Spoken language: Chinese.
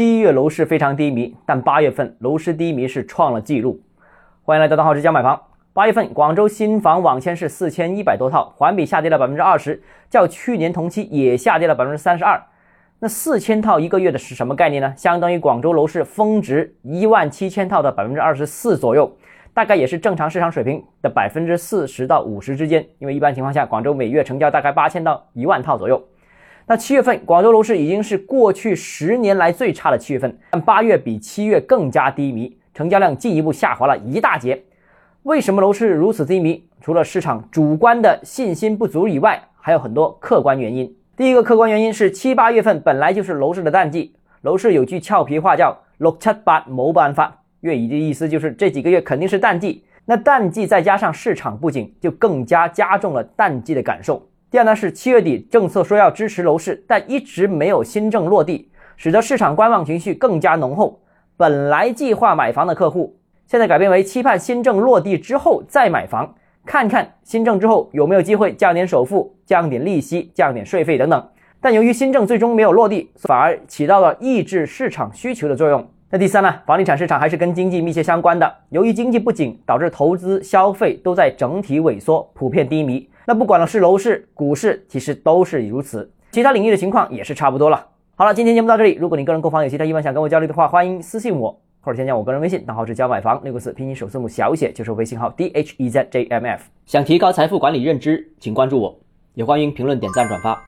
七月楼市非常低迷，但八月份楼市低迷是创了纪录。欢迎来到大号之家买房。八月份广州新房网签是四千一百多套，环比下跌了百分之二十，较去年同期也下跌了百分之三十二。那四千套一个月的是什么概念呢？相当于广州楼市峰值一万七千套的百分之二十四左右，大概也是正常市场水平的百分之四十到五十之间。因为一般情况下，广州每月成交大概八千到一万套左右。那七月份广州楼市已经是过去十年来最差的七月份，但八月比七月更加低迷，成交量进一步下滑了一大截。为什么楼市如此低迷？除了市场主观的信心不足以外，还有很多客观原因。第一个客观原因是七八月份本来就是楼市的淡季，楼市有句俏皮话叫“六七八冇办法”，粤语的意思就是这几个月肯定是淡季。那淡季再加上市场不景，就更加加重了淡季的感受。第二呢是七月底政策说要支持楼市，但一直没有新政落地，使得市场观望情绪更加浓厚。本来计划买房的客户。现在改变为期盼新政落地之后再买房，看看新政之后有没有机会降点首付、降点利息、降点税费等等。但由于新政最终没有落地，反而起到了抑制市场需求的作用。那第三呢？房地产市场还是跟经济密切相关的，由于经济不景，导致投资消费都在整体萎缩，普遍低迷。那不管是楼市、股市，其实都是如此。其他领域的情况也是差不多了。好了，今天节目到这里。如果你个人购房有其他疑问想跟我交流的话，欢迎私信我。或者添加我个人微信，账号是教买房六个字，拼音首字母小写就是微信号 d h e z j m f。想提高财富管理认知，请关注我，也欢迎评论、点赞、转发。